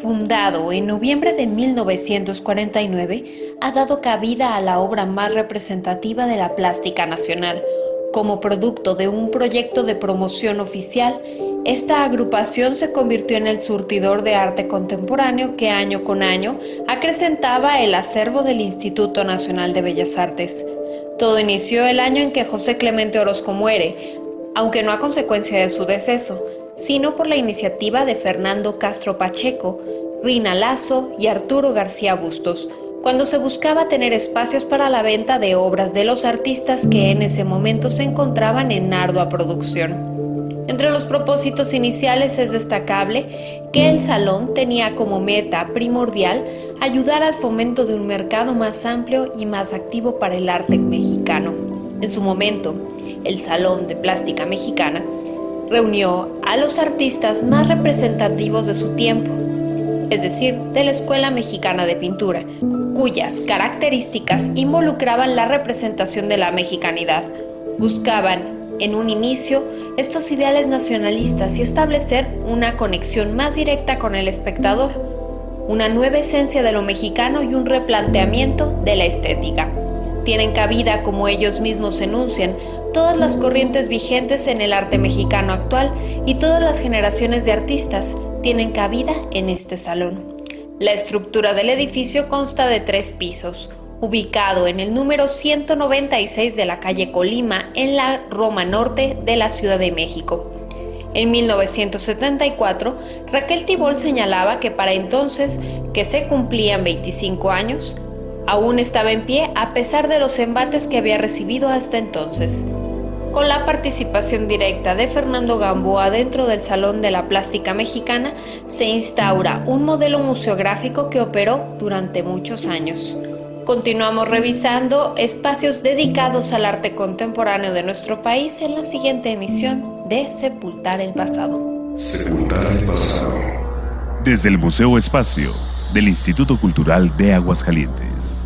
Fundado en noviembre de 1949, ha dado cabida a la obra más representativa de la plástica nacional. Como producto de un proyecto de promoción oficial, esta agrupación se convirtió en el surtidor de arte contemporáneo que año con año acrecentaba el acervo del Instituto Nacional de Bellas Artes. Todo inició el año en que José Clemente Orozco muere, aunque no a consecuencia de su deceso, sino por la iniciativa de Fernando Castro Pacheco, Rina Lazo y Arturo García Bustos, cuando se buscaba tener espacios para la venta de obras de los artistas que en ese momento se encontraban en ardua producción. Entre los propósitos iniciales es destacable que el salón tenía como meta primordial ayudar al fomento de un mercado más amplio y más activo para el arte mexicano. En su momento, el Salón de Plástica Mexicana reunió a los artistas más representativos de su tiempo, es decir, de la Escuela Mexicana de Pintura, cuyas características involucraban la representación de la mexicanidad. Buscaban, en un inicio, estos ideales nacionalistas y establecer una conexión más directa con el espectador, una nueva esencia de lo mexicano y un replanteamiento de la estética. Tienen cabida, como ellos mismos enuncian, todas las corrientes vigentes en el arte mexicano actual y todas las generaciones de artistas tienen cabida en este salón. La estructura del edificio consta de tres pisos, ubicado en el número 196 de la calle Colima, en la Roma Norte de la Ciudad de México. En 1974, Raquel Tibol señalaba que para entonces, que se cumplían 25 años, aún estaba en pie a pesar de los embates que había recibido hasta entonces. Con la participación directa de Fernando Gamboa dentro del Salón de la Plástica Mexicana, se instaura un modelo museográfico que operó durante muchos años. Continuamos revisando espacios dedicados al arte contemporáneo de nuestro país en la siguiente emisión de Sepultar el Pasado. Sepultar el Pasado. Desde el Museo Espacio del Instituto Cultural de Aguascalientes.